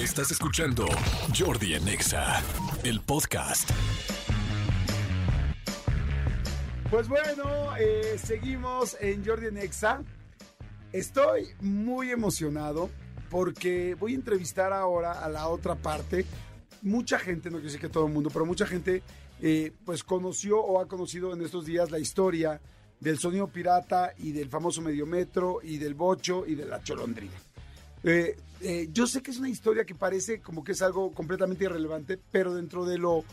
Estás escuchando Jordi en Exa, el podcast. Pues bueno, eh, seguimos en Jordi Nexa. Estoy muy emocionado porque voy a entrevistar ahora a la otra parte. Mucha gente, no quiero decir que todo el mundo, pero mucha gente eh, pues conoció o ha conocido en estos días la historia del sonido pirata y del famoso mediometro y del bocho y de la cholondrina. Eh, eh, yo sé que es una historia que parece como que es algo completamente irrelevante, pero dentro de lo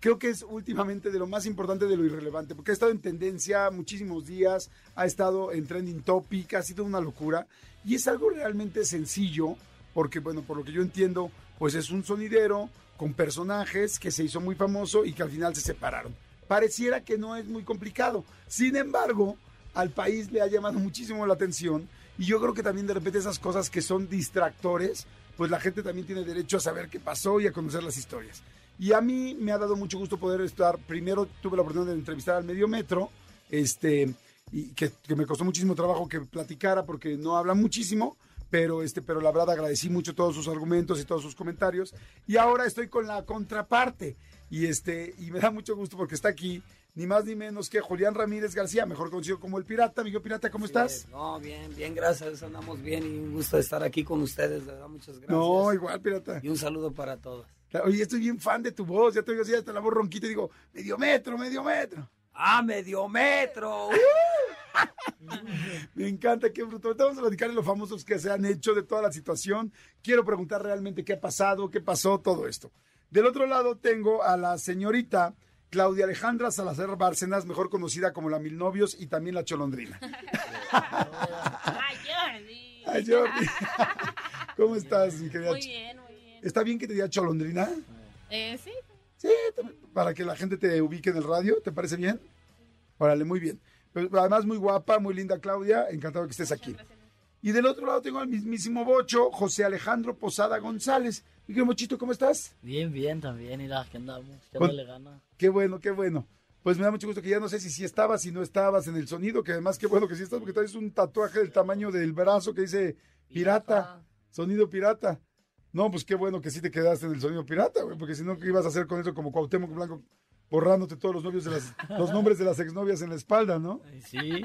creo que es últimamente de lo más importante de lo irrelevante, porque ha estado en tendencia muchísimos días, ha estado en trending topic, ha sido una locura, y es algo realmente sencillo, porque bueno, por lo que yo entiendo, pues es un sonidero con personajes que se hizo muy famoso y que al final se separaron. Pareciera que no es muy complicado, sin embargo, al país le ha llamado muchísimo la atención, y yo creo que también de repente esas cosas que son distractores, pues la gente también tiene derecho a saber qué pasó y a conocer las historias. Y a mí me ha dado mucho gusto poder estar, primero tuve la oportunidad de entrevistar al medio metro, este, y que, me costó muchísimo trabajo que platicara porque no habla muchísimo, pero este, pero la verdad agradecí mucho todos sus argumentos y todos sus comentarios. Y ahora estoy con la contraparte. Y este, y me da mucho gusto porque está aquí, ni más ni menos que Julián Ramírez García, mejor conocido como el Pirata. Amigo Pirata, ¿cómo estás? No, bien, bien, gracias, andamos bien y un gusto estar aquí con ustedes, de verdad, muchas gracias. No, igual, Pirata. Y un saludo para todos. Oye, estoy bien fan de tu voz, ya te oigo así hasta la voz ronquita y digo, medio metro, medio metro. ¡Ah, medio metro! Me encanta, qué bruto. Ahorita Vamos a platicar de los famosos que se han hecho, de toda la situación. Quiero preguntar realmente qué ha pasado, qué pasó, todo esto. Del otro lado tengo a la señorita Claudia Alejandra Salazar Bárcenas, mejor conocida como la Mil Novios y también la Cholondrina. Ay, Jordi. Ay, Jordi. ¿Cómo estás, mi querida? Muy bien, muy bien. ¿Está bien que te diga Cholondrina? Eh, sí, Sí, también, para que la gente te ubique en el radio, ¿te parece bien? Órale, muy bien. Pero además muy guapa, muy linda Claudia, encantado que estés aquí. Y del otro lado tengo al mismísimo Bocho, José Alejandro Posada González. Mi querido Mochito, ¿cómo estás? Bien, bien, también, mira, que andamos, que Con- le gana. Qué bueno, qué bueno. Pues me da mucho gusto que ya no sé si sí estabas, si no estabas en el sonido, que además qué bueno que sí estás, porque traes un tatuaje del tamaño del brazo que dice pirata, sonido pirata. No, pues qué bueno que sí te quedaste en el sonido pirata, güey, porque si no, ¿qué ibas a hacer con eso como Cuauhtémoc Blanco, borrándote todos los novios de las, los nombres de las exnovias en la espalda, ¿no? Sí,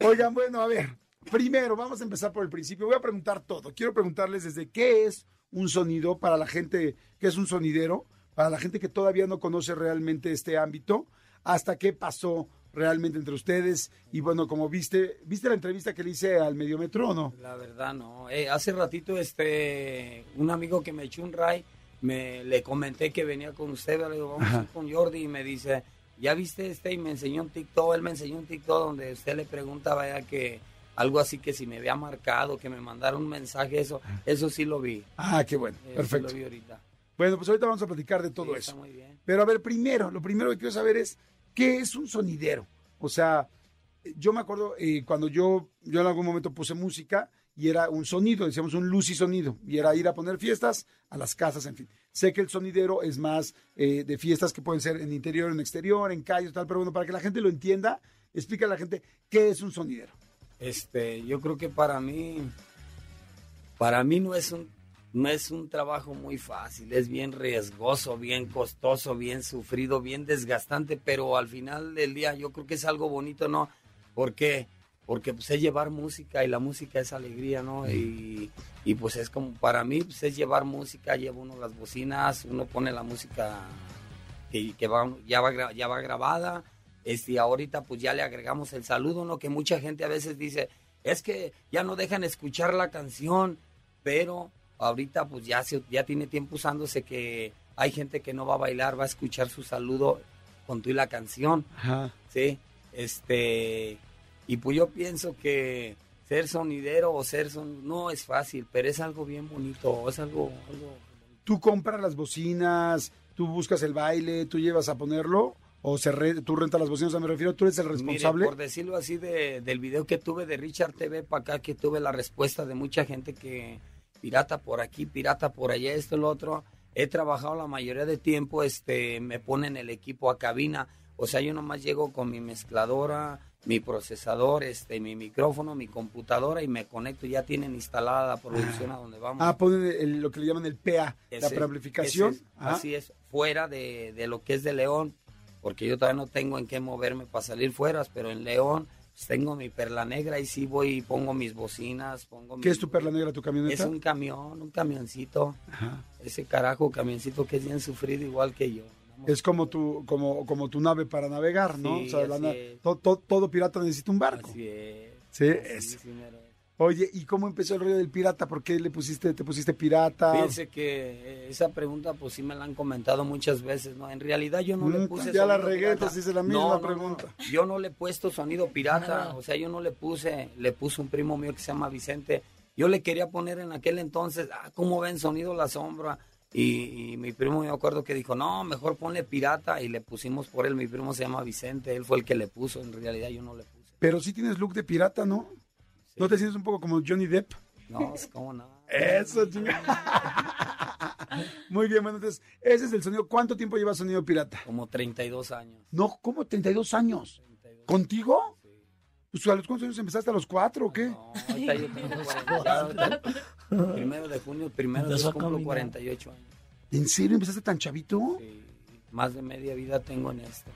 Oigan, bueno, a ver, primero vamos a empezar por el principio. Voy a preguntar todo. Quiero preguntarles desde qué es un sonido para la gente que es un sonidero, para la gente que todavía no conoce realmente este ámbito, hasta qué pasó realmente entre ustedes. Y bueno, como viste, ¿viste la entrevista que le hice al Mediometro o no? La verdad, no. Eh, hace ratito, este, un amigo que me echó un ray, me, le comenté que venía con usted, le digo, vamos a ir con Jordi, y me dice, ¿ya viste este? Y me enseñó un TikTok, él me enseñó un TikTok donde usted le preguntaba ya que algo así que si me había marcado, que me mandara un mensaje, eso, eso sí lo vi. Ah, qué bueno, Eso perfecto. Sí lo vi ahorita. Bueno, pues ahorita vamos a platicar de todo Sí, eso. Está muy bien. Pero a ver, primero, lo primero que quiero saber es, ¿qué es un sonidero? O sea, yo me acuerdo eh, cuando yo, yo en algún momento puse música y era un sonido, decíamos un luz y sonido, y era ir a poner fiestas a las casas, en fin. Sé que el sonidero es más eh, de fiestas que pueden ser en interior, en exterior, en calles, tal, pero bueno, para que la gente lo entienda, explica a la gente qué es un sonidero. Este, yo creo que para mí, para mí no es un, no es un trabajo muy fácil, es bien riesgoso, bien costoso, bien sufrido, bien desgastante, pero al final del día yo creo que es algo bonito, ¿no? Porque, porque pues es llevar música y la música es alegría, ¿no? Y, y pues es como, para mí pues es llevar música, lleva uno las bocinas, uno pone la música que, que va, ya, va, ya va grabada, este, ahorita pues ya le agregamos el saludo, ¿no? Que mucha gente a veces dice, es que ya no dejan escuchar la canción, pero ahorita pues ya, se, ya tiene tiempo usándose que hay gente que no va a bailar, va a escuchar su saludo con tú y la canción, Ajá. ¿sí? Este, y pues yo pienso que ser sonidero o ser son, no es fácil, pero es algo bien bonito, es algo, algo ¿Tú compras las bocinas, tú buscas el baile, tú llevas a ponerlo? ¿O se re- tú rentas las bocinas? Me refiero, ¿tú eres el responsable? Mire, por decirlo así, de- del video que tuve de Richard TV para acá, que tuve la respuesta de mucha gente que pirata por aquí, pirata por allá, esto, lo otro. He trabajado la mayoría de tiempo, este, me ponen el equipo a cabina. O sea, yo nomás llego con mi mezcladora, mi procesador, este, mi micrófono, mi computadora y me conecto. Ya tienen instalada la producción a donde vamos. Ah, ponen el- lo que le llaman el PA, la preamplificación. ese así es, fuera de, de lo que es de León, porque yo todavía no tengo en qué moverme para salir fuera, pero en León pues, tengo mi perla negra y sí voy y pongo mis bocinas, pongo ¿Qué mi- es tu perla negra, tu Es camioneta? un camión, un camioncito, Ajá. ese carajo camioncito que es bien sufrido igual que yo. Es como tu, como, como tu nave para navegar, ¿no? Sí, o sea, la es. todo pirata necesita un barco. Así es. Sí, Así es. es. Oye, ¿y cómo empezó el rollo del pirata? ¿Por qué le pusiste, te pusiste pirata? Fíjense que eh, esa pregunta pues sí me la han comentado muchas veces, ¿no? En realidad yo no le Mm, puse ya la regué, hice la misma No, no, no. pregunta. Yo no le he puesto sonido pirata, o sea, yo no le puse, le puse un primo mío que se llama Vicente. Yo le quería poner en aquel entonces, ah, ¿cómo ven sonido la sombra? Y, y mi primo me acuerdo que dijo, no, mejor ponle pirata y le pusimos por él. Mi primo se llama Vicente, él fue el que le puso, en realidad yo no le puse. Pero sí tienes look de pirata, ¿no? ¿No te sientes un poco como Johnny Depp? No, es como no. Eso, chinga. Muy bien, bueno, entonces, ese es el sonido. ¿Cuánto tiempo lleva sonido pirata? Como 32 años. No, ¿cómo? 32 años. 32. ¿Contigo? Pues, ¿A los cuántos años empezaste? ¿A los cuatro o qué? No, ahorita yo tengo 40. Primero de junio, primero de caminar. 48 años. ¿En serio empezaste tan chavito? Sí, más de media vida tengo en esto.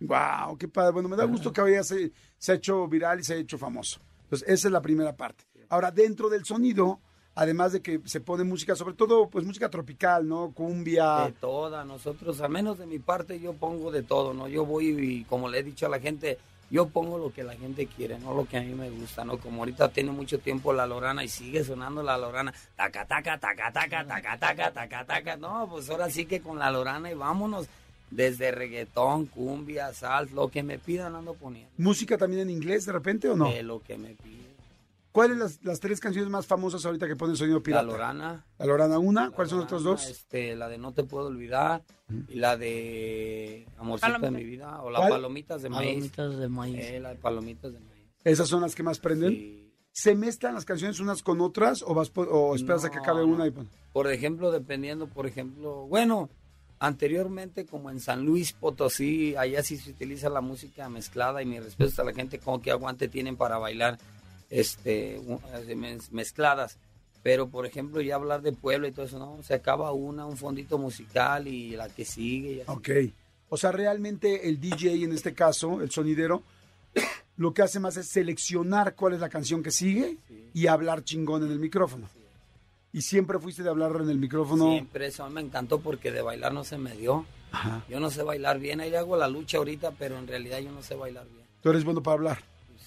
Wow, qué padre. Bueno, me da gusto que ahora se, se ha hecho viral y se ha hecho famoso. Entonces, esa es la primera parte. Ahora, dentro del sonido, además de que se pone música, sobre todo, pues música tropical, ¿no? Cumbia. De toda, nosotros, a menos de mi parte, yo pongo de todo, ¿no? Yo voy y, como le he dicho a la gente, yo pongo lo que la gente quiere, no lo que a mí me gusta, ¿no? Como ahorita tiene mucho tiempo la lorana y sigue sonando la lorana, taca, taca, taca, taca, taca, taca, taca, taca, no, pues ahora sí que con la lorana y vámonos, desde reggaetón, cumbia, sal, lo que me pidan ando poniendo, ¿Música también en inglés de repente o no? de lo que me piden. ¿Cuáles las, las tres canciones más famosas ahorita que ponen sonido La pirata? lorana. La Lorana una, la ¿cuáles son las otras dos? Este, la de No te puedo olvidar y la de Amorcita de Palomita. mi vida o la ¿Cuál? Palomitas de maíz. Palomitas de maíz. Eh, la de Palomitas de maíz. Esas son las que más prenden. Sí. ¿Se mezclan las canciones unas con otras o vas o esperas a que No, acabe no. una y pon- Por ejemplo, dependiendo, por ejemplo, bueno, anteriormente como en San Luis Potosí, allá sí se utiliza la música mezclada y mi respeto a la gente como que aguante tienen para bailar este eh, mez- mezcladas. Pero por ejemplo, ya hablar de pueblo y todo eso, no, se acaba una, un fondito musical y la que sigue. Ok. O sea, realmente el DJ en este caso, el sonidero, lo que hace más es seleccionar cuál es la canción que sigue Sí. y hablar chingón en el micrófono. Y siempre fuiste de hablar en el micrófono. Siempre eso a mí me encantó porque de bailar no se me dio. Ajá. Yo no sé bailar bien, ahí hago la lucha ahorita, pero en realidad yo no sé bailar bien. Tú eres bueno para hablar.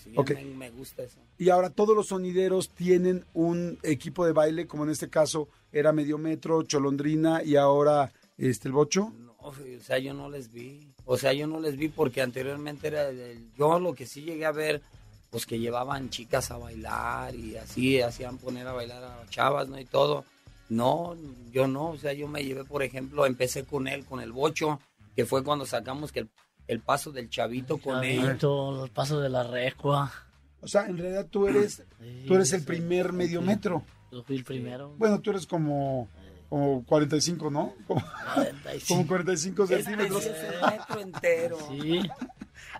Sí, Ok. me, me gusta eso. Y ahora todos los sonideros tienen un equipo de baile, como en este caso era Medio Metro, Cholondrina y ahora este el Bocho. No, o sea, yo no les vi. O sea, yo no les vi porque anteriormente era el- yo lo que sí llegué a ver, pues que llevaban chicas a bailar y así hacían poner a bailar a chavas, ¿no? Y todo. No, yo no, o sea, yo me llevé, por ejemplo, empecé con él, con el bocho, que fue cuando sacamos que el, el paso del chavito con él. Chavito, los pasos de la recua. O sea, en realidad tú eres, Sí, tú eres el sí, primer sí, Medio sí. Metro. Yo fui el primero. Bueno, tú eres como, como 45, ¿no? Como, 45. como 45 Este centímetros. es el metro entero. Sí,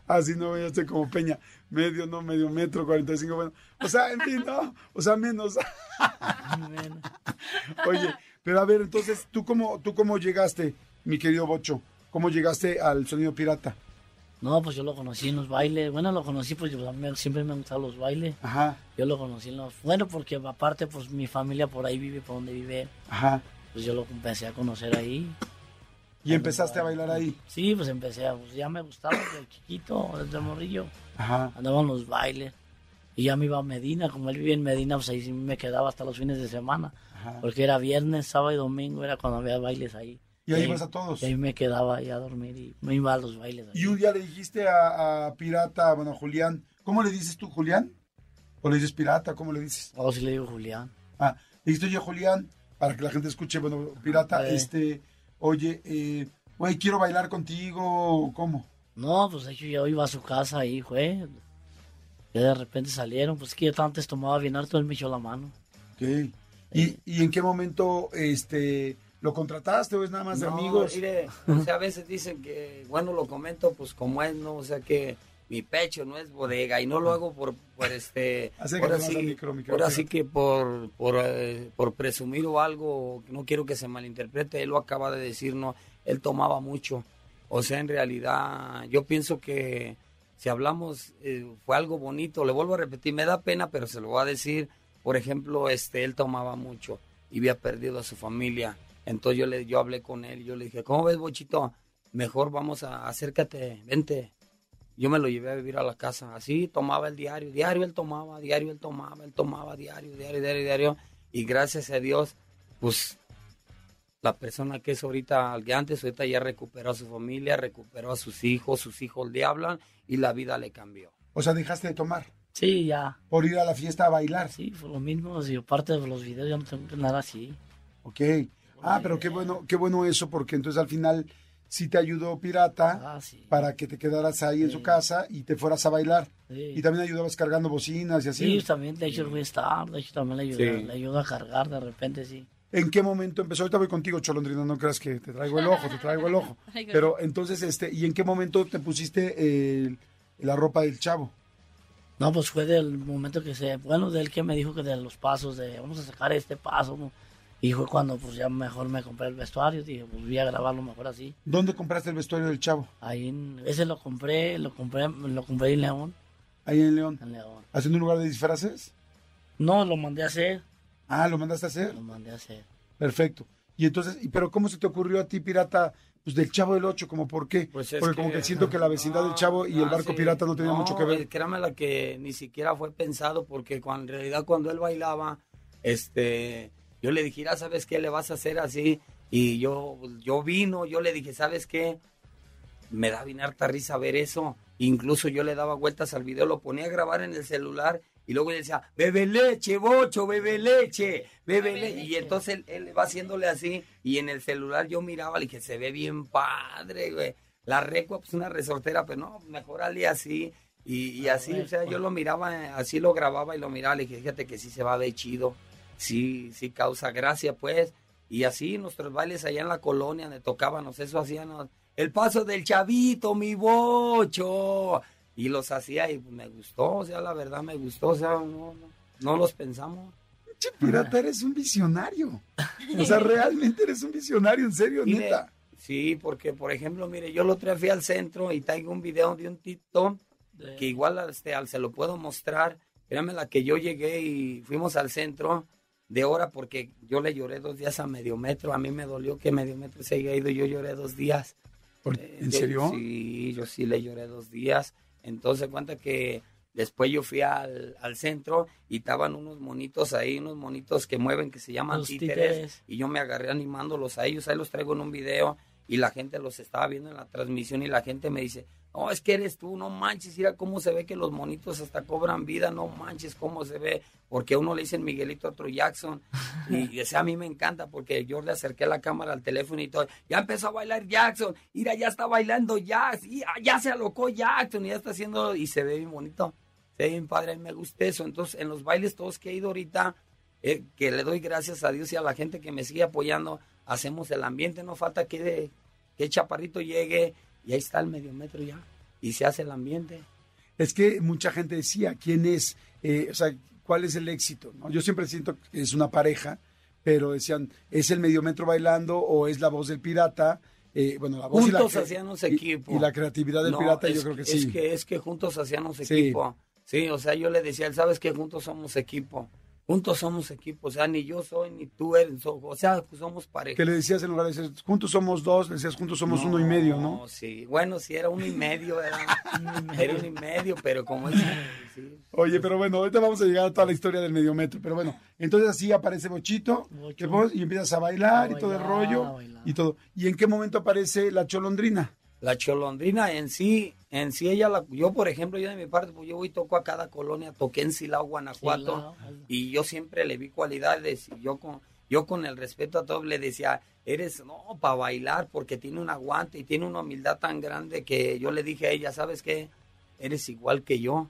Así no voy a ser como Peña. Medio, no, medio metro, 45, bueno. O sea, en fin, no. O sea, menos. Oye, pero a ver, entonces, ¿tú cómo, ¿tú cómo llegaste, mi querido Bocho? ¿Cómo llegaste al sonido pirata? No, pues yo lo conocí en los bailes. Bueno, lo conocí porque pues, mí siempre me han gustado los bailes. Ajá, Yo lo conocí en los... Bueno, porque aparte, pues mi familia por ahí vive, por donde vive. ajá. Pues yo lo empecé a conocer ahí. Y empezaste a bailar ahí. Sí, pues empecé. Pues ya me gustaba desde chiquito, desde morrillo. Ajá. Andaba en los bailes. Y ya me iba a Medina. Como él vive en Medina, pues ahí sí me quedaba hasta los fines de semana. Ajá. Porque era viernes, sábado y domingo, era cuando había bailes ahí. Y ahí vas a todos. Y ahí me quedaba ahí a dormir y me iba a los bailes. ahí. Y un día le dijiste a, a Pirata, bueno, Julián, ¿cómo le dices tú, Julián? ¿O le dices Pirata? ¿Cómo le dices? Oh, sí le digo Julián. Ah, le dijiste, oye, Julián, para que la gente escuche, bueno, Pirata, Eh. este, oye, eh, güey, quiero bailar contigo, ¿cómo? No, pues de hecho yo iba a su casa ahí, fue. Ya de repente salieron, pues que yo antes tomaba bien harto, él me echó la mano. Ok. ¿Y, y en qué momento, este, lo contrataste o es nada más de No, amigos? mire, o sea, a veces dicen que, bueno, lo comento pues como es, ¿no? O sea que mi pecho no es bodega y no lo hago por, por este, ahora sí, micro, micro, ahora sí que por, por, eh, por presumir o algo, no quiero que se malinterprete, él lo acaba de decir, no, él tomaba mucho. O sea, en realidad, yo pienso que si hablamos, eh, fue algo bonito, le vuelvo a repetir, me da pena, pero se lo voy a decir, por ejemplo, este, él tomaba mucho y había perdido a su familia. Entonces yo le, yo hablé con él y yo le dije, ¿cómo ves, Bochito? Mejor vamos a, acércate, vente. Yo me lo llevé a vivir a la casa. Así tomaba el diario. Diario él tomaba, diario él tomaba, él tomaba, diario, diario, diario, diario. Y gracias a Dios, pues la persona que es ahorita, al que antes, ahorita ya recuperó a su familia, recuperó a sus hijos, sus hijos le hablan y la vida le cambió. O sea, dejaste de tomar Sí, ya. por ir a la fiesta a bailar. Sí, fue lo mismo. Y aparte de los videos, ya no tengo que nada así. Ok. Ah, pero qué bueno, qué bueno eso, porque entonces al final sí te ayudó Pirata Ah, sí. para que te quedaras ahí en su casa y te fueras a bailar. Sí. Y también ayudabas cargando bocinas y así. Sí, también, de hecho, el Star, de hecho, también le ayuda, Sí. le ayuda a cargar de repente, sí. ¿En qué momento empezó? Ahorita voy contigo, Cholondrina, no creas que te traigo el ojo, te traigo el ojo. Pero entonces, este, ¿y en qué momento te pusiste el- la ropa del chavo? No, pues fue del momento que se, bueno, del que me dijo que de los pasos, de vamos a sacar este paso, ¿no? Y fue cuando pues ya mejor me compré el vestuario, dije, pues voy a grabarlo mejor así. ¿Dónde compraste el vestuario del chavo? Ahí, en- ese lo compré, lo compré, lo compré en León, Ahí en León. en León. ¿Haciendo un lugar de disfraces? No, lo mandé a hacer, Ah, ¿lo mandaste a hacer? lo mandé a hacer. Perfecto. Y entonces, ¿y pero cómo se te ocurrió a ti, pirata, pues del Chavo del Ocho? ¿Como por qué? Pues es Porque como que siento que la vecindad del Chavo y el Ah, barco sí. pirata no tenía mucho que ver. Créame la que ni siquiera fue pensado porque cuando, en realidad cuando él bailaba, este, yo le dije, "Mira, ¿sabes qué? Le vas a hacer así. Y yo, yo vino, yo le dije, ¿sabes qué? Me da bien harta risa ver eso. Incluso yo le daba vueltas al video, lo ponía a grabar en el celular y luego le decía, bebe leche, bocho, bebe leche, bebe Bebe leche. Y entonces él, él va haciéndole así y en el celular yo miraba, le dije, se ve bien padre, güey. La recua, pues una resortera, pero no, mejor ale así. Y, y así, o sea, yo lo miraba, así lo grababa y lo miraba, le dije, fíjate que sí se va a ver chido, sí, sí causa gracia, pues. Y así nuestros bailes allá en la colonia donde tocábamos, eso hacíamos, el paso del chavito, mi bocho. Y los hacía y me gustó, o sea, la verdad me gustó, o sea, no, no, no los pensamos. Che, pirata, eres un visionario. O sea, realmente eres un visionario, en serio, Y de- neta. sí, porque por ejemplo, mire, yo lo otro día fui al centro y traigo un video de un TikTok De- que igual este, al- se lo puedo mostrar. Créame la que yo llegué y fuimos al centro de hora porque yo le lloré dos días a medio metro. A mí me dolió que medio metro se haya ido y yo lloré dos días. Eh, ¿En yo- serio? Sí, yo sí le lloré dos días. Entonces cuenta que después yo fui al, al centro y estaban unos monitos ahí, unos monitos que mueven que se llaman títeres. y yo me agarré animándolos a ellos, ahí los traigo en un video y la gente los estaba viendo en la transmisión y la gente me dice, no, es que eres tú, no manches, mira cómo se ve que los monitos hasta cobran vida, no manches cómo se ve, porque a uno le dicen Miguelito, a otro Jackson, y, ese a mí me encanta porque yo le acerqué la cámara al teléfono y todo, ya empezó a bailar Jackson, mira, ya está bailando Jackson, y, ah, ya se alocó Jackson, y ya está haciendo, y se ve bien bonito, se ve bien padre, a mí me gusta eso, entonces en los bailes todos que he ido ahorita, eh, que le doy gracias a Dios y a la gente que me sigue apoyando, hacemos el ambiente, no falta que, que Chaparrito llegue y ahí está el medio metro ya, y se hace el ambiente. Es que mucha gente decía, ¿quién es? Eh, o sea, ¿cuál es el éxito? ¿no? Yo siempre siento que es una pareja, pero decían, ¿es el medio metro bailando o es la voz del pirata? Eh, bueno, la voz y la Juntos hacíamos y- equipo. Y, la creatividad del No, pirata, es- yo creo que es sí. que, es que juntos hacíamos Sí. equipo. Sí. o sea, yo le decía, él, ¿sabes que Juntos somos equipo. Juntos somos equipo. O sea, ni yo soy, ni tú eres. O sea, pues somos pareja. Que le decías en lugar de decir, juntos somos dos, le decías, juntos somos uno y medio, ¿no? Sí, bueno, sí, era uno y medio. Era, era uno y medio, pero como es. sí. Oye, pero bueno, ahorita vamos a llegar a toda la historia del medio metro. Pero bueno, entonces así aparece Bochito, Bocho. y empiezas a bailar A y todo el bailar, rollo bailar. y todo. ¿Y en qué momento aparece la cholondrina? La cholondrina en sí, en sí ella, la, yo por ejemplo, yo de mi parte, pues yo voy y toco a cada colonia, toqué en Silao, Guanajuato, Silao. y yo siempre le vi cualidades, y yo con, yo con el respeto a todos le decía, eres, no, para bailar, porque tiene un aguante y tiene una humildad tan grande que yo le dije a ella, ¿sabes qué? Eres igual que yo,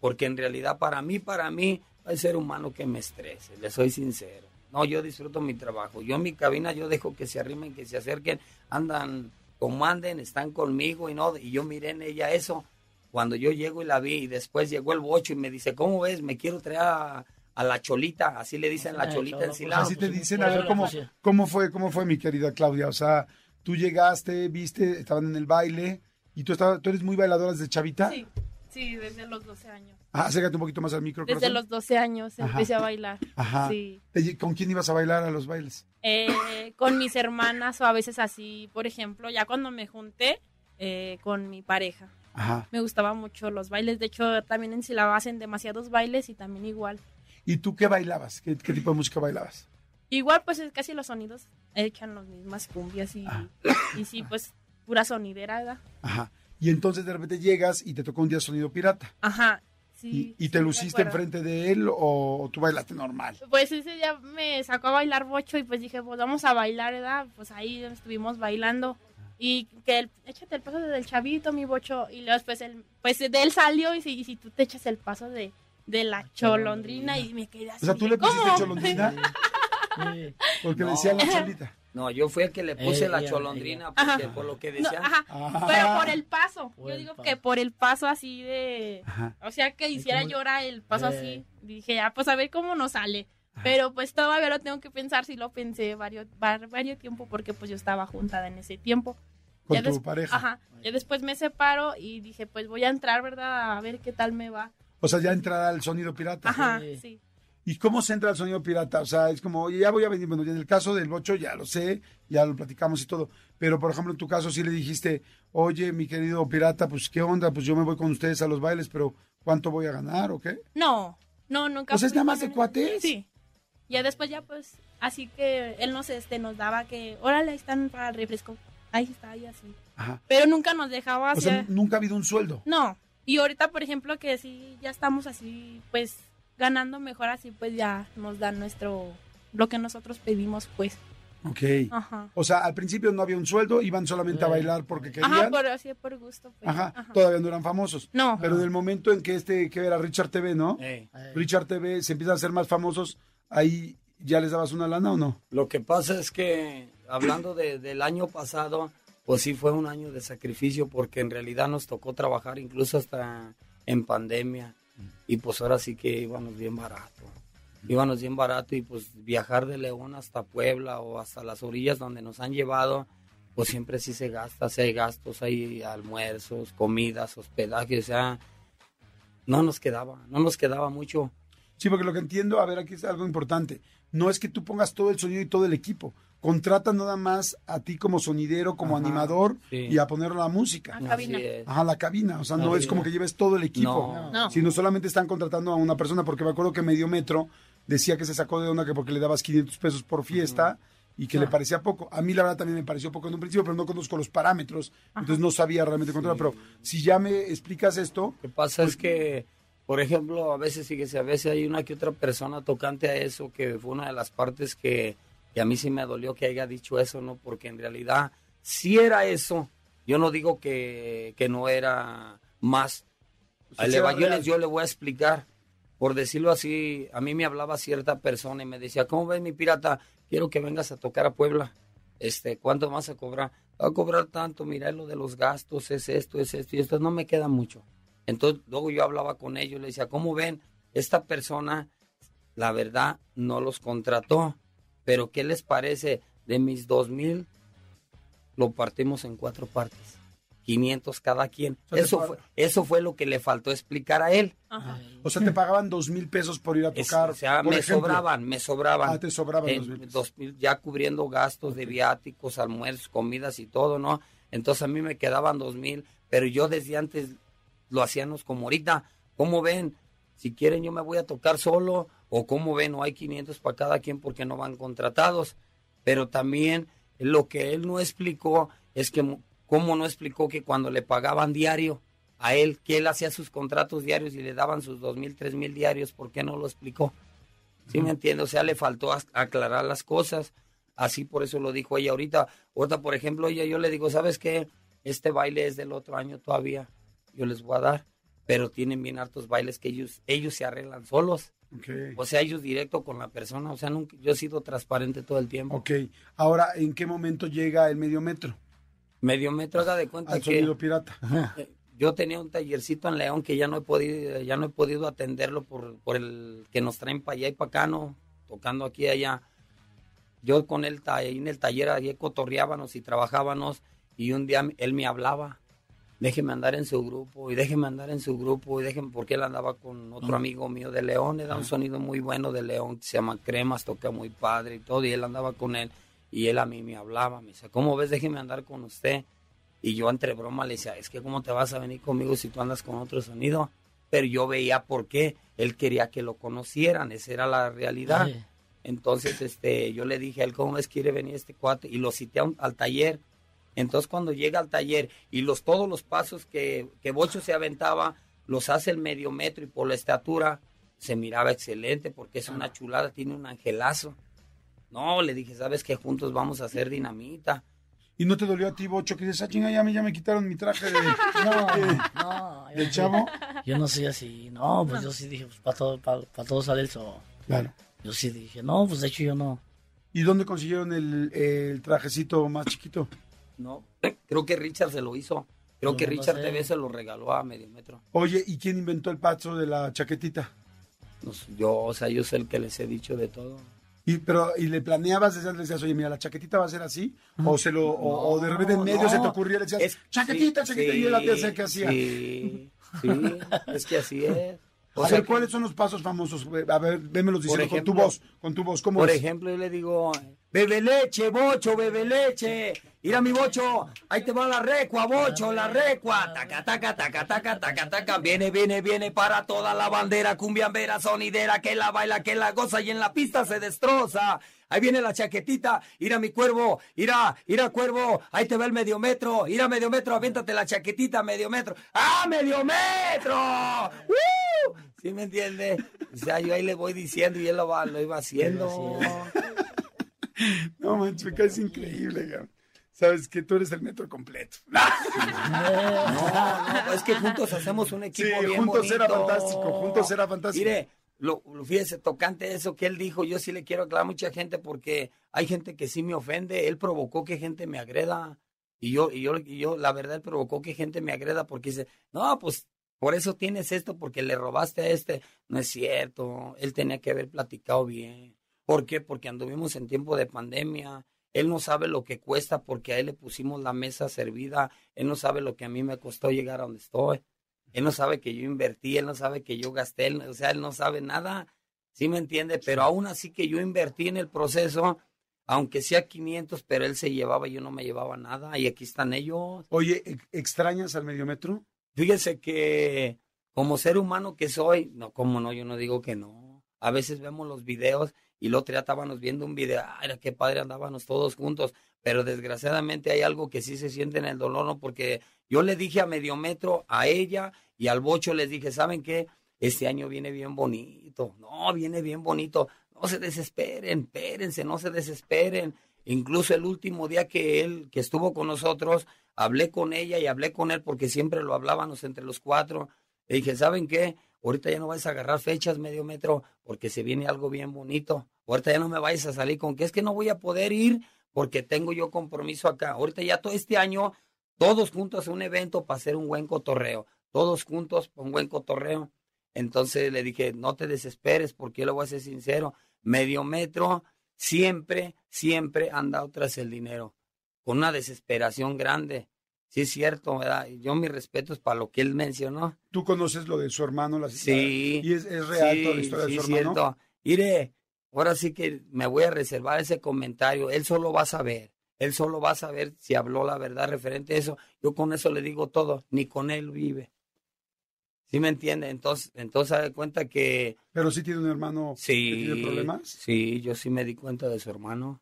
porque en realidad para mí, para mí, hay ser humano que me estrese, le soy sincero. No, yo disfruto mi trabajo. Yo en mi cabina yo dejo que se arrimen, que se acerquen, andan como anden, están conmigo y no, y yo miré en ella eso. cuando yo llego y la vi y después llegó el bocho y me dice, ¿cómo ves? Me quiero traer a, a la cholita, así le dicen la Eh, cholita cholo, ensilada. Así te pues, dicen, por a ver cómo, puse. cómo fue, cómo fue mi querida Claudia. O sea, tú llegaste, viste, estaban en el baile y tú estabas, tú eres muy bailadora desde chavita. Sí, sí, desde los 12 años. Ah, acércate un poquito más al micro. Desde corazón. los 12 años Ajá. empecé a bailar. Ajá. Sí. ¿Con quién ibas a bailar a los bailes? Eh, con mis hermanas o a veces así, por ejemplo, ya cuando me junté eh, con mi pareja. Ajá. Me gustaban mucho los bailes. De hecho, también en Silao hacen demasiados bailes y también igual. ¿Y tú qué bailabas? ¿Qué, qué tipo de música bailabas? Igual, pues es casi los sonidos echan las mismas cumbias y, y sí, pues pura sonidera, ¿verdad? Ajá. Y entonces de repente llegas y te tocó un día sonido pirata. Ajá. Sí, ¿Y, y te sí, luciste enfrente de él o, tú bailaste normal? Pues ese día me sacó a bailar bocho y pues dije, pues vamos a bailar, ¿verdad? Pues ahí estuvimos bailando. Y que el, échate el paso del chavito, mi bocho. Y luego después él, pues de él salió y si, y si tú te echas el paso de, de la cholondrina y me quedé así. O sea, tú le pusiste ¿cómo? cholondrina Sí. porque No. decía la cholita. No, yo fui el que le puse Eh, la cholondrina ella. porque Ajá. por lo que No, decían. ajá, Ah. pero por el paso. Por Yo el digo paso. que por el paso así de... Ajá. O sea, que hiciera llorar el paso Eh. así. Dije, ya, pues a ver cómo nos sale. Pero pues todavía lo tengo que pensar, si lo pensé varios, var- varios tiempo porque pues yo estaba juntada en ese tiempo. Con Ya tu pareja. Ajá. Ya después me separo y dije, pues voy a entrar, ¿verdad? A ver qué tal me va. O sea, ya entrada al sonido pirata. Ajá, Sí. sí. ¿Y cómo se entra al sonido pirata? O sea, es como, oye, ya voy a venir. Bueno, en el caso del bocho ya lo sé, ya lo platicamos y todo. Pero, por ejemplo, en tu caso sí le dijiste, oye, mi querido pirata, pues, ¿qué onda? Pues yo me voy con ustedes a los bailes, pero ¿cuánto voy a ganar o qué? No, no, nunca. Pues es nada más de cuates. Sí. Ya después ya pues, así que él nos, este, nos daba que, órale, ahí están para el refresco. Ahí está, y así. Ajá. Pero nunca nos dejaba O sea, nunca ha habido un sueldo. No. Y ahorita, por ejemplo, que sí, ya estamos así, pues, ganando mejor así, pues ya nos dan nuestro, lo que nosotros pedimos, pues. Ok. Ajá. O sea, al principio no había un sueldo, iban solamente a Eh. bailar porque querían. Ajá, por, así por gusto, pues. Ajá, Ajá. todavía no eran famosos. No. Pero en el momento en que este, que era Richard TV, ¿no? Eh, Eh, Richard TV se empiezan a hacer más famosos, ahí ya les dabas una lana o no? Lo que pasa es que, hablando de- del año pasado, pues sí fue un año de sacrificio porque en realidad nos tocó trabajar incluso hasta en pandemia y pues ahora sí que íbamos bien barato. Íbamos bien barato y pues viajar de León hasta Puebla o hasta las orillas donde nos han llevado, pues siempre sí se gasta, sí hay gastos, hay almuerzos, comidas, hospedaje, o sea, no nos quedaba, no nos quedaba mucho. Sí, porque lo que entiendo, a ver, aquí es algo importante. No es que tú pongas todo el sonido y todo el equipo. Contratan nada más a ti como sonidero, como Ajá, animador sí. y a poner la música. Ah, cabina. Ajá, la cabina. O sea, no es como que lleves todo el equipo. No. No. Sino solamente están contratando a una persona, porque me acuerdo que Medio Metro decía que se sacó de onda que porque le dabas 500 pesos por fiesta y que le parecía poco. A mí la verdad también me pareció poco en un principio, pero no conozco los parámetros, entonces no sabía realmente controlar. Pero si ya me explicas esto, Lo que pasa es que, por ejemplo, a veces, fíjese, a veces hay una que otra persona tocante a eso, que fue una de las partes que, que a mí sí me dolió que haya dicho eso, ¿no? Porque en realidad, si era eso, yo no digo que, que no era más. sí yo le voy a explicar. Por decirlo así, a mí me hablaba cierta persona y me decía, ¿cómo ves mi pirata? Quiero que vengas a tocar a Puebla. Este, ¿cuánto vas a cobrar? Va a cobrar tanto, mira lo de los gastos, es esto, es esto, y esto no me queda mucho. Entonces, luego yo hablaba con ellos, le decía, ¿cómo ven? Esta persona, la verdad, no los contrató, pero ¿qué les parece? De mis dos mil, lo partimos en cuatro partes. 500 cada quien. O sea, te Eso fue, eso fue lo que le faltó explicar a él. Ajá. o sea, te pagaban dos mil pesos por ir a Es- tocar. o sea, por me ejemplo. sobraban, me sobraban. Ah, te sobraban dos mil pesos. dos mil, ya cubriendo gastos de viáticos, almuerzos, comidas y todo, ¿no? Entonces a mí me quedaban dos mil, pero yo desde antes lo hacíamos como ahorita. ¿Cómo ven? Si quieren yo me voy a tocar solo o cómo ven, no hay 500 para cada quien porque no van contratados. Pero también lo que él no explicó es que cómo no explicó que cuando le pagaban diario a él, que él hacía sus contratos diarios y le daban sus dos mil, tres mil diarios, ¿por qué no lo explicó? ¿Sí me entiende? O sea, le faltó aclarar las cosas. Así por eso lo dijo ella ahorita. Ahorita, por ejemplo, ella, yo le digo, ¿sabes qué? Este baile es del otro año todavía. Yo les voy a dar. Pero tienen bien hartos bailes que ellos, ellos se arreglan solos. O sea, ellos directo con la persona. O sea, nunca, yo he sido transparente todo el tiempo. Ok. Ahora, ¿en qué momento llega el medio metro Medio metro, haga de cuenta al que sonido pirata? eh, yo tenía un tallercito en León que ya no he podido, ya no he podido atenderlo por, por el que nos traen para allá y para acá, ¿no? Tocando aquí y allá. Yo con él ahí en el taller ahí cotorreábamos y trabajábamos y un día él me hablaba, déjeme andar en su grupo y déjeme andar en su grupo y déjeme, porque él andaba con otro amigo mío de León, le da un sonido muy bueno de León, que se llama Cremas, toca muy padre y todo, y él andaba con él y él a mí me hablaba, me dice, ¿cómo ves? Déjeme andar con usted. Y yo entre broma le decía, es que cómo te vas a venir conmigo si tú andas con otro sonido. Pero yo veía por qué. Él quería que lo conocieran, esa era la realidad. Entonces este, yo le dije a él, ¿cómo es quiere venir este cuate? Y lo cité al taller. Entonces cuando llega al taller y los todos los pasos que, que Bocho se aventaba, los hace el medio metro y por la estatura, se miraba excelente porque es una chulada, tiene un angelazo. No, le dije, ¿sabes que Juntos vamos a hacer dinamita. ¿Y no te dolió a ti, Bocho, que dices, ah, chinga, ya me, ya me quitaron mi traje de, no, de chavo? Yo no soy así, no, pues yo sí dije, pues para todo, para, todo sale el sol. Claro. Yo sí dije, no, pues de hecho yo no. ¿Y dónde consiguieron el, el trajecito más chiquito? No, creo que Richard se lo hizo. Creo que Richard TV se lo regaló a medio metro. Oye, ¿y quién inventó el pacho de la chaquetita? yo, o sea, yo sé el que les he dicho de todo. Y, pero, ¿y le planeabas, le decías, oye, mira, la chaquetita va a ser así? ¿O, se lo, o, de repente en medio se te ocurría, le decías, chaquetita, chaquetita, y él hacía que hacía? Sí, sí, es que así es. a ver, ¿cuáles son los pasos famosos? A ver, vémelos diciendo con tu voz, con tu voz, ¿cómo Por ejemplo, yo le digo, bebe leche, bocho, bebe leche. Mira mi bocho, ahí te va la recua, bocho, la recua. Taca, taca, taca, taca, taca, taca. Viene, viene, viene para toda la bandera, cumbiambera, sonidera, que la baila, que la goza y en la pista se destroza. Ahí viene la chaquetita, ira mi cuervo, ira, ira cuervo, ahí te va el medio metro, ira medio metro, aviéntate la chaquetita, medio metro. ¡Ah, medio metro! ¡Uh! ¿Sí me entiende? O sea, yo ahí le voy diciendo y él lo, va, lo iba haciendo. No manches, es increíble, Sabes que tú eres el metro completo. No, no, es que juntos hacemos un equipo sí, juntos era fantástico, juntos era fantástico. Mire, lo, fíjese, tocante eso que él dijo, yo sí le quiero aclarar a mucha gente porque hay gente que sí me ofende, él provocó que gente me agreda. Y yo, y yo, y yo, la verdad, él provocó que gente me agreda porque dice, no, pues por eso tienes esto, porque le robaste a este. No es cierto, él tenía que haber platicado bien. ¿Por qué? Porque anduvimos en tiempo de pandemia. Él no sabe lo que cuesta porque a él le pusimos la mesa servida. Él no sabe lo que a mí me costó llegar a donde estoy. Él no sabe que yo invertí, él no sabe que yo gasté, o sea, él no sabe nada. ¿Sí me entiende? Pero aún así que yo invertí en el proceso, aunque sea 500, pero él se llevaba, yo no me llevaba nada. Y aquí están ellos. Oye, ¿extrañas al mediometro? Fíjese que como ser humano que soy, no, como no, yo no digo que no. A veces vemos los videos y el otro día estábamos viendo un video, ay, qué padre andábamos todos juntos, pero desgraciadamente hay algo que sí se siente en el dolor, ¿no? Porque yo le dije a medio metro, a ella y al bocho les dije, ¿saben qué? Este año viene bien bonito, no, viene bien bonito, no se desesperen, espérense, no se desesperen. Incluso el último día que él, que estuvo con nosotros, hablé con ella y hablé con él porque siempre lo hablábamos entre los cuatro. Le dije, ¿saben qué? ahorita ya no vais a agarrar fechas medio metro porque se viene algo bien bonito. Ahorita ya no me vais a salir con que es que no voy a poder ir porque tengo yo compromiso acá. Ahorita ya todo este año, todos juntos a un evento para hacer un buen cotorreo. Todos juntos un buen cotorreo. Entonces le dije, no te desesperes porque le voy a ser sincero. Medio metro siempre, siempre han dado tras el dinero. Con una desesperación grande. Sí, es cierto, ¿verdad? Yo mi respeto es para lo que él mencionó. ¿Tú conoces lo de su hermano? La sí. ¿Y es, real toda la historia de su hermano? cierto. Mire, ahora sí que me voy a reservar ese comentario. Él solo va a saber. Él solo va a saber si habló la verdad referente a eso. Yo con eso le digo todo. Ni con él vive. ¿Sí me entiende? Entonces, entonces se da cuenta que... Pero sí tiene un hermano que tiene problemas. Sí, yo sí me di cuenta de su hermano.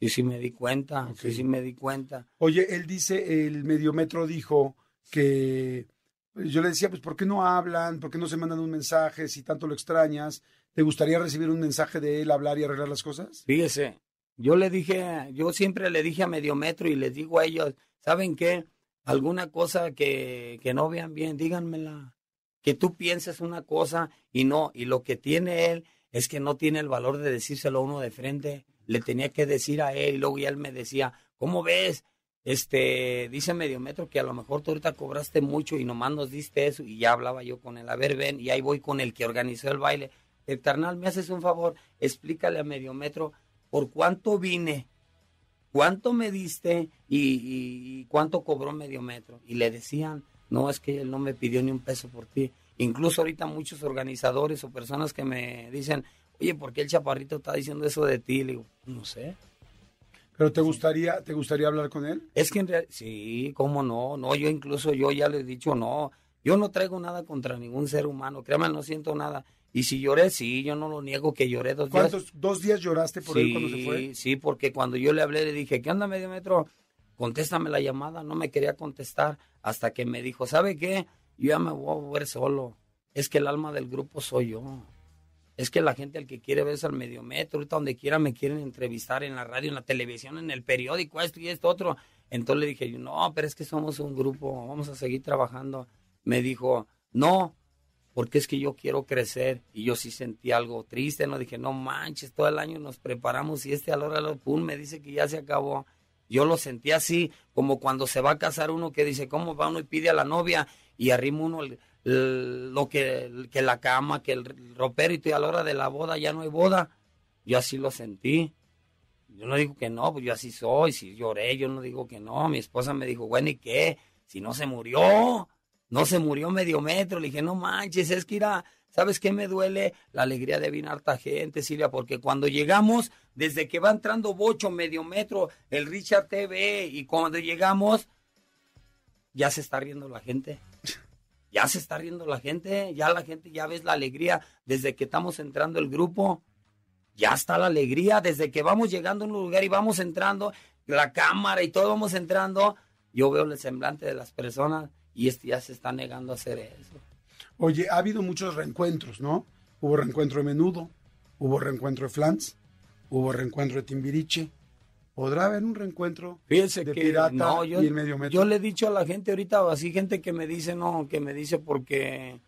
Yo sí me di cuenta, sí, sí me di cuenta. Oye, él dice, el mediometro dijo que... Yo le decía, pues, ¿por qué no hablan? ¿Por qué no se mandan un mensaje si tanto lo extrañas? ¿Te gustaría recibir un mensaje de él, hablar y arreglar las cosas? Fíjese, yo le dije, yo siempre le dije a Mediometro y les digo a ellos, ¿saben qué? Alguna cosa que, que no vean bien, díganmela que tú pienses una cosa y no, y lo que tiene él es que no tiene el valor de decírselo a uno de frente, le tenía que decir a él y luego ya él me decía, ¿cómo ves? este, dice medio metro que a lo mejor tú ahorita cobraste mucho y nomás nos diste eso y ya hablaba yo con él, a ver, ven, y ahí voy con el que organizó el baile. El carnal, me haces un favor, explícale a medio metro por cuánto vine, cuánto me diste y, y cuánto cobró medio metro. Y le decían, no, es que él no me pidió ni un peso por ti. Incluso ahorita muchos organizadores o personas que me dicen, oye, ¿por qué el chaparrito está diciendo eso de ti? Le digo, no sé. ¿Pero te gustaría, te gustaría hablar con él? Es que en realidad, sí, cómo no, no, yo incluso yo ya le he dicho, no, yo no traigo nada contra ningún ser humano, créame, no siento nada. Y si lloré, sí, yo no lo niego que lloré dos días. ¿Cuántos, dos días lloraste por él cuando se fue? Sí, porque cuando yo le hablé le dije, ¿qué onda medio metro? Contéstame la llamada, no me quería contestar hasta que me dijo, ¿sabe qué? Yo ya me voy a ver solo. Es que el alma del grupo soy yo. Es que la gente, el que quiere verse al medio metro, ahorita donde quiera me quieren entrevistar en la radio, en la televisión, en el periódico, esto y esto otro. Entonces le dije, no, pero es que somos un grupo, vamos a seguir trabajando. Me dijo, no, porque es que yo quiero crecer. Y yo sí sentí algo triste, no dije, no manches, todo el año nos preparamos y este a la hora, pum, me dice que ya se acabó. Yo lo sentí así, como cuando se va a casar uno que dice, ¿cómo va uno y pide a la novia? Y arrima uno lo que, que la cama, que el ropero y a la hora de la boda ya no hay boda. Yo así lo sentí. Yo no digo que no, pues yo así soy, si lloré, yo no digo que no. Mi esposa me dijo, bueno, ¿y qué? Si no se murió, no se murió medio metro. Le dije, no manches, es que irá, ¿sabes qué me duele? La alegría de ver harta gente, Silvia, porque cuando llegamos, desde que va entrando Bocho, medio metro, el Richard TV, y cuando llegamos, ya se está riendo la gente ya se está riendo la gente, ya la gente, ya ves la alegría desde que estamos entrando el grupo, ya está la alegría, desde que vamos llegando a un lugar y vamos entrando, la cámara y todo vamos entrando, yo veo el semblante de las personas y este ya se está negando a hacer eso. Oye, ha habido muchos reencuentros, ¿no? Hubo reencuentro de Menudo, hubo reencuentro de Flans, hubo reencuentro de Timbiriche, ¿Podrá haber un reencuentro Fíjense de que, pirata no, yo, y el medio metro? Yo le he dicho a la gente ahorita, así gente que me dice, no, que me dice porque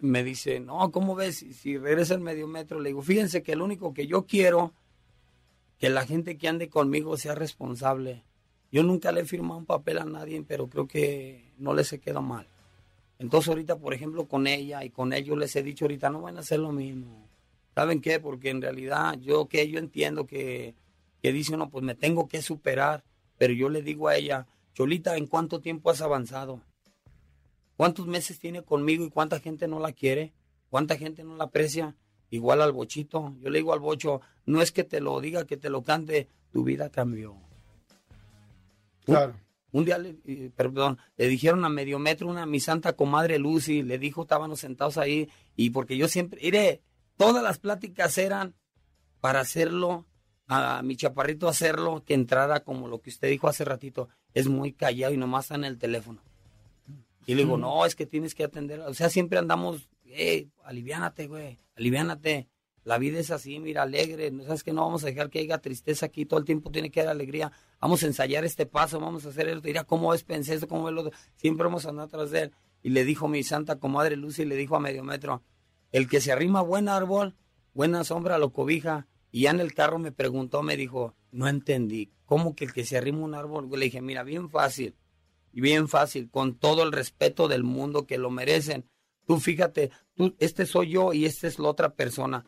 me dice, no, ¿cómo ves? Si, si regresa el medio metro, le digo, fíjense que lo único que yo quiero, que la gente que ande conmigo sea responsable. Yo nunca le he firmado un papel a nadie, pero creo que no les se queda mal. Entonces ahorita, por ejemplo, con ella y con ellos les he dicho ahorita, no van a hacer lo mismo. ¿Saben qué? Porque en realidad yo que yo entiendo que que dice uno, pues me tengo que superar, pero yo le digo a ella, Cholita, ¿en cuánto tiempo has avanzado? ¿Cuántos meses tiene conmigo y cuánta gente no la quiere? ¿Cuánta gente no la aprecia? Igual al bochito. Yo le digo al bocho, no es que te lo diga, que te lo cante, tu vida cambió. Claro. Un, día, le, eh, perdón, le dijeron a medio metro una mi santa comadre Lucy, le dijo, estábamos sentados ahí, y porque yo siempre, mire, todas las pláticas eran para hacerlo a mi chaparrito hacerlo, que entrara como lo que usted dijo hace ratito, es muy callado y nomás está en el teléfono. Y le digo, no, es que tienes que atender. O sea, siempre andamos, eh, aliviánate, güey, aliviánate. La vida es así, mira, alegre. No sabes que no vamos a dejar que haya tristeza aquí. Todo el tiempo tiene que haber alegría. Vamos a ensayar este paso, vamos a hacer esto. Mira cómo es, pensé esto, cómo es lo Siempre vamos a andar tras de él. Y le dijo mi santa comadre Lucy, y le dijo a medio metro, el que se arrima buen árbol, buena sombra lo cobija. Y ya en el carro me preguntó, me dijo, no entendí, ¿cómo que el que se arrima un árbol? Le dije, mira, bien fácil, bien fácil, con todo el respeto del mundo que lo merecen. Tú fíjate, tú, este soy yo y esta es la otra persona.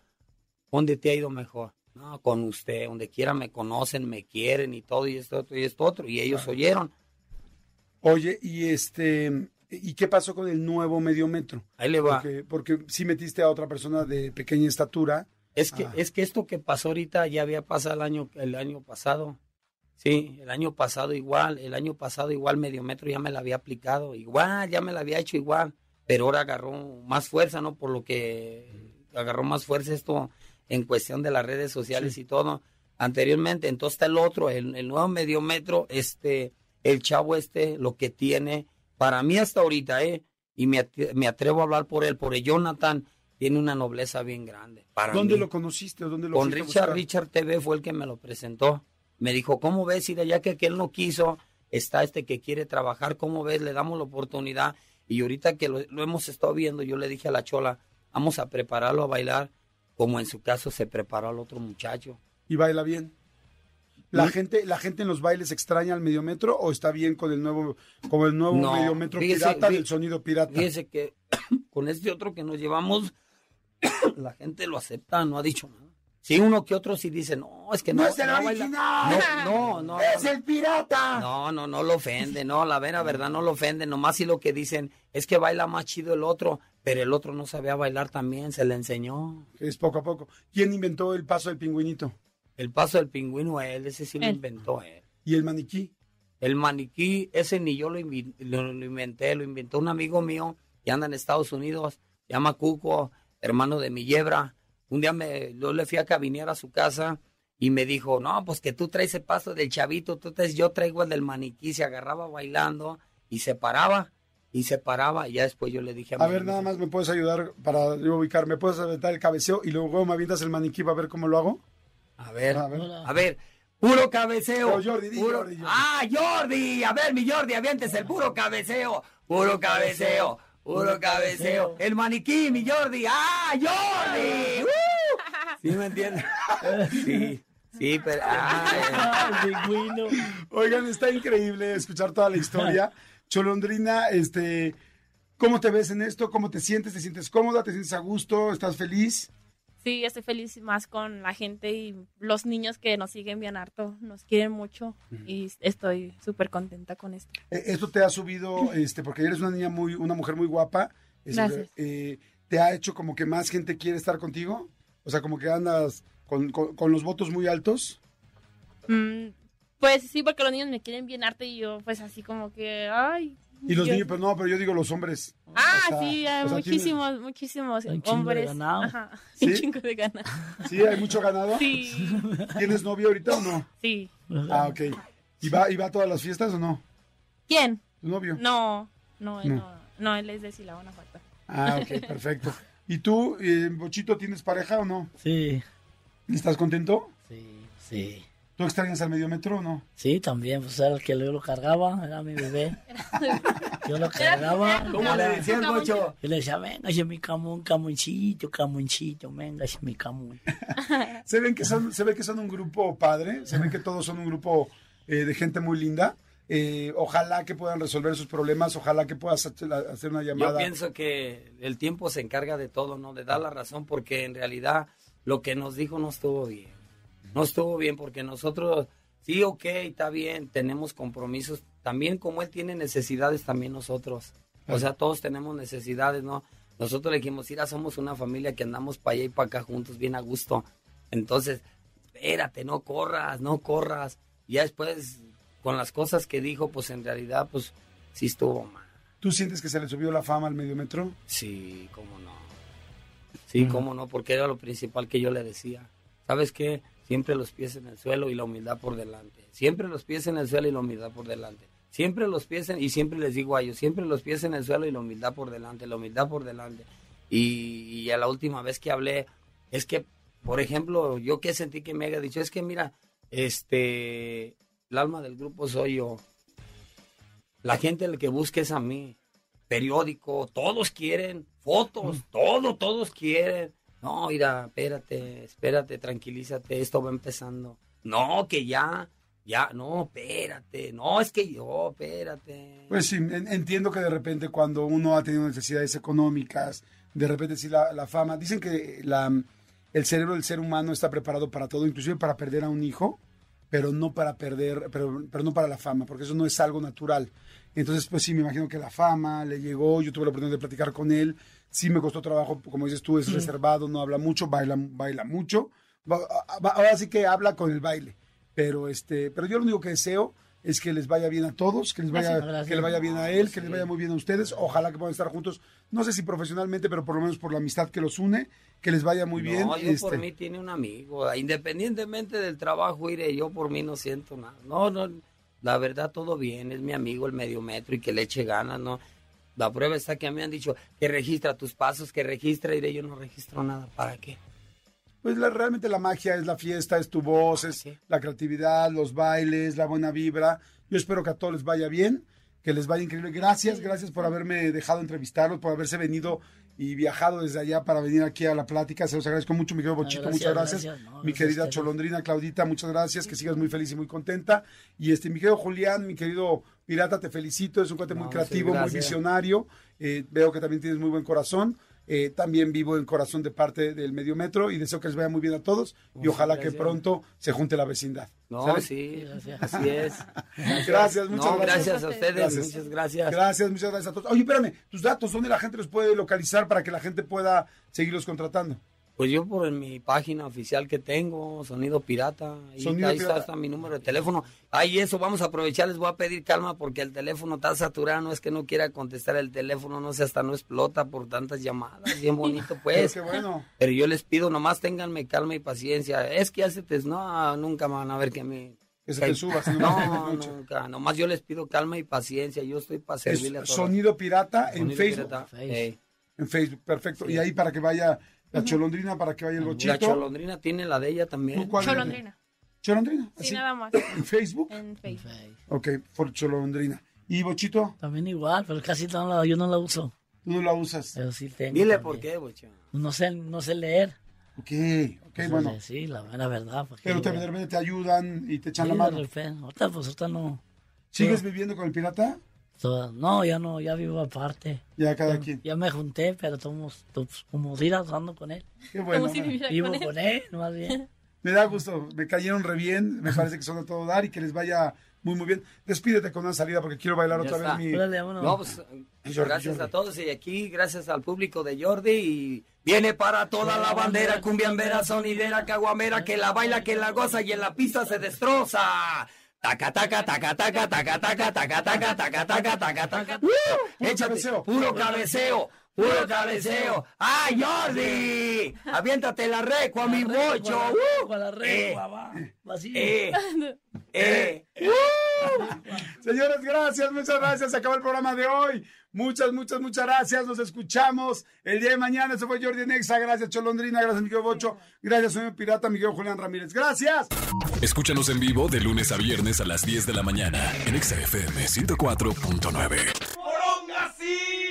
¿Dónde te ha ido mejor? No, con usted, donde quiera me conocen, me quieren y todo, y esto otro, y esto otro, y ellos oyeron. Oye, y este, ¿y qué pasó con el nuevo medio metro? Ahí le va. Porque, porque si metiste a otra persona de pequeña estatura. Es que, Ah. es que esto que pasó ahorita ya había pasado el año, el año pasado. Sí, el año pasado igual, el año pasado igual medio metro ya me la había aplicado, igual, ya me la había hecho igual, pero ahora agarró más fuerza, ¿no? Por lo que agarró más fuerza esto en cuestión de las redes sociales y todo anteriormente. Entonces está el otro, el, el nuevo medio metro, este, el chavo este, lo que tiene, para mí hasta ahorita, ¿eh? Y me, me atrevo a hablar por él, por el Jonathan, tiene una nobleza bien grande. Para ¿Dónde mí. lo conociste dónde lo Con Richard? Richard TV fue el que me lo presentó. Me dijo, ¿cómo ves? Y de ya que aquel no quiso, está este que quiere trabajar, ¿cómo ves? Le damos la oportunidad. Y ahorita que lo, lo hemos estado viendo, yo le dije a la chola, vamos a prepararlo a bailar como en su caso se preparó al otro muchacho. Y baila bien. ¿La gente, la gente en los bailes extraña al mediometro o está bien con el nuevo, con el nuevo No, mediometro fíjese, pirata fí- del sonido pirata? Fíjese que con este otro que nos llevamos, la gente lo acepta, no ha dicho nada. Sí, uno que otro sí dice, no, es que no. ¡No es el original! No, no, no. ¡Es no. el pirata! No, no, no lo ofende, no, la vera verdad no lo ofende, nomás si lo que dicen es que baila más chido el otro, pero el otro no sabía bailar también, se le enseñó. Es poco a poco. ¿Quién inventó el paso del pingüinito? El paso del pingüino él, ese sí lo Él. inventó él. ¿Y el maniquí? El maniquí, ese ni yo lo, lo- lo inventé, lo inventó un amigo mío que anda en Estados Unidos, se llama Cuco, hermano de mi yebra. Un día me, yo le fui a cabinear a su casa y me dijo, no, pues que tú traes el paso del chavito, tú traes, yo traigo el del maniquí, se agarraba bailando y se paraba, y se paraba, y ya después yo le dije a, A mi ver, amigo, nada más me puedes ayudar para yo ubicar. ¿Me puedes aventar el cabeceo y luego me avientas el maniquí para ver cómo lo hago? A ver, A ver. a ver, puro cabeceo. Pero Jordi, di puro- Jordi, Jordi. Ah, Jordi, a ver, mi Jordi, avientes el puro cabeceo, puro cabeceo, puro cabeceo. El maniquí, mi Jordi, ah, Jordi. ¡Uh! ¿Sí me entiendes? Sí, sí, pero... ah, pingüino. Oigan, está increíble escuchar toda la historia. Cholondrina, este, ¿cómo te ves en esto? ¿Cómo te sientes? ¿Te sientes cómoda? ¿Te sientes a gusto? ¿Estás feliz? Sí, estoy feliz más con la gente y los niños que nos siguen bien harto, nos quieren mucho y estoy súper contenta con esto. Eh, Esto te ha subido, este, porque eres una niña muy, una mujer muy guapa. este, Gracias. eh, ¿Te ha hecho como que más gente quiere estar contigo? O sea, como que andas con, con- con los votos muy altos. Mm, pues sí, porque los niños me quieren bien harto y yo pues así como que, ay. Y los yo- niños, pero no, pero yo digo los hombres. Ah, o sea, sí, hay o sea, muchísimos, muchísimos Un chingo de hombres. ganado. Ajá, ¿Sí? un chingo de ganado. ¿Sí? ¿Hay mucho ganado? Sí, ¿Tienes novio ahorita o no? sí. Ah, ok. ¿Y va, ¿Y va a todas las fiestas o no? ¿Quién? ¿Tu novio? No, no, él No. no, no, él es de Silao, Guanajuato. Ah, ok, perfecto. ¿Y tú, eh, Bochito, tienes pareja o no? Sí, ¿Estás contento? sí, sí. ¿Tú extrañas al medio metro o no? Sí, también, pues era el que yo lo cargaba, era mi bebé. Yo lo cargaba. ¿Cómo le decías, Bocho? Y le decía, venga, mi camón, camoncito, camoncito, venga, mi camón. Se ven que son, se ve que son un grupo padre, se ve que todos son un grupo eh, de gente muy linda. Eh, ojalá que puedan resolver sus problemas, ojalá que puedas hacer una Yo llamada. pienso que el tiempo se encarga de todo, ¿no? De dar la razón, porque en realidad lo que nos dijo no estuvo bien. No estuvo bien porque nosotros, sí, ok, está bien, tenemos compromisos. También como él tiene necesidades, también nosotros. O sea, todos tenemos necesidades, ¿no? Nosotros le dijimos, mira, somos una familia que andamos para allá y para acá juntos, bien a gusto. Entonces, espérate, no corras, no corras. Ya después, con las cosas que dijo, pues en realidad, pues sí estuvo mal. ¿Tú sientes que se le subió la fama al medio metro? Sí, cómo no. Sí, cómo no, porque era lo principal que yo le decía. ¿Sabes qué? Siempre los pies en el suelo y la humildad por delante. Siempre los pies en el suelo y la humildad por delante. Siempre los pies en, y siempre les digo a ellos, siempre los pies en el suelo y la humildad por delante, la humildad por delante. Y, y a la última vez que hablé, es que, por ejemplo, yo que sentí que me haya dicho, es que mira, este, el alma del grupo soy yo. La gente el que busca es a mí. Periódico, todos quieren fotos, todo, todos quieren. No, mira, espérate, espérate, tranquilízate, esto va empezando. No, que ya, ya, no, espérate, no, es que yo, espérate. Pues sí, en- entiendo que de repente cuando uno ha tenido necesidades económicas, de repente sí la, la fama. Dicen que el cerebro del ser humano está preparado para todo, inclusive para perder a un hijo, pero no para perder, pero, pero no para la fama, porque eso no es algo natural. Entonces, pues sí, me imagino que la fama le llegó, yo tuve la oportunidad de platicar con él, sí me costó trabajo, como dices tú, es reservado, no habla mucho, baila, baila mucho, Va- va- ahora sí que habla con el baile, pero este, pero yo lo único que deseo es que les vaya bien a todos, que les vaya, Gracias. Que le vaya bien a él, que les vaya muy bien a ustedes, ojalá que puedan estar juntos, no sé si profesionalmente, pero por lo menos por la amistad que los une, que les vaya muy bien. Yo por este. mí tiene un amigo, independientemente del trabajo, iré, yo por mí no siento nada. No, no, la verdad todo bien, es mi amigo el medio metro y que le eche ganas, ¿no? La prueba está que me han dicho que registra tus pasos, que registra, iré, yo no registro nada, ¿para qué? Pues la- realmente la magia es la fiesta, es tu voz, es la creatividad, los bailes, la buena vibra. Yo espero que a todos les vaya bien, que les vaya increíble. Gracias, gracias por haberme dejado entrevistarlos, por haberse venido y viajado desde allá para venir aquí a la plática. Se los agradezco mucho, mi querido Bochito, gracias, muchas gracias. gracias. No, mi gracias querida. Cholondrina, Claudita, muchas gracias, que sigas muy feliz y muy contenta. Y este, mi querido Julián, mi querido Pirata, te felicito, es un cuate muy creativo, sí, muy visionario. Eh, veo que también tienes muy buen corazón. Eh, también vivo en corazón de parte del medio metro y deseo que les vaya muy bien a todos y Muchas ojalá que gracias. pronto se junte la vecindad. No, ¿sale? sí, Gracias. así es. Gracias, muchas No, gracias. gracias a ustedes, Gracias. muchas gracias. Gracias, muchas gracias a todos. Oye, espérame, tus datos, ¿dónde la gente los puede localizar para que la gente pueda seguirlos contratando? Pues yo por mi página oficial que tengo, Sonido Pirata, Sonido ahí Pirata. está, está mi número de teléfono. Ahí eso, vamos a aprovechar, les voy a pedir calma porque el teléfono está saturado, no es que no quiera contestar el teléfono, no sé, hasta no explota por tantas llamadas, bien bonito pues. Pero qué bueno. Pero yo les pido, nomás ténganme calma y paciencia. Es que te... No, nunca van a ver que me... Que se te suba, sino más bien No, nunca. Nomás yo les pido calma y paciencia. Yo estoy para servirle a todos. Sonido Pirata en Sonido Facebook. Pirata. En Facebook, perfecto. Y ahí para que vaya la cholondrina, para que vaya el La bochito. cholondrina tiene la de ella ¿Tú también. cuál? Cholondrina. Cholondrina. Sí, nada más. En Facebook. En Facebook. Ok, por cholondrina. ¿Y bochito? También igual, pero casi no la, yo no la uso. Tú no la usas. Pero sí tengo. Dile también. por qué, bocha. No sé, no sé leer. Ok, ok, No bueno. Sí, la verdad. ¿para qué Pero te, digo? de repente te ayudan y te echan Sí, la de mano. repente. Ahorita, pues, ahorita no. ¿Sigues viviendo con el pirata? Toda- no, ya no, ya vivo aparte. Ya cada Ya, quien. ya me junté, pero todos, todos como días ando con él. Qué bueno. Como si Vivo con él. con él, más bien. Me da gusto, me cayeron re bien, me parece que son a todo dar y que les vaya muy muy bien. Despídete con una salida porque quiero bailar Ya otra está. vez mi... No, pues, Jordi, gracias Jordi. a todos y aquí gracias al público de Jordi y viene para toda la bandera cumbiambera, sonidera, caguamera, que la baila, que la goza y en la pista se destroza. Taca, taca, taca, taca, taca, taca, taca, taca, taca, taca, taca, taca. ¡Uh! Échate, puro cabeceo, puro cabeceo. ¡Ay, Jordi! Aviéntate la recua, mi bocho. ¡Uh! La Eh, recua, va. Eh, eh. Señores, gracias, muchas gracias. Se acabó el programa de hoy. Muchas, muchas, muchas gracias. Nos escuchamos el día de mañana. Eso fue Jordi Nexa. Gracias, Cholondrina. Gracias, Miguel Bocho. Gracias, señor Pirata, Miguel Julián Ramírez. Gracias. Escúchanos en vivo de lunes a viernes a las 10 de la mañana en Exa FM 104.9.